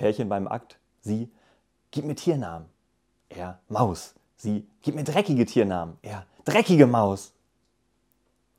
Pärchen beim Akt. Sie, gib mir Tiernamen. Er, Maus. Sie, gib mir dreckige Tiernamen. Er, dreckige Maus.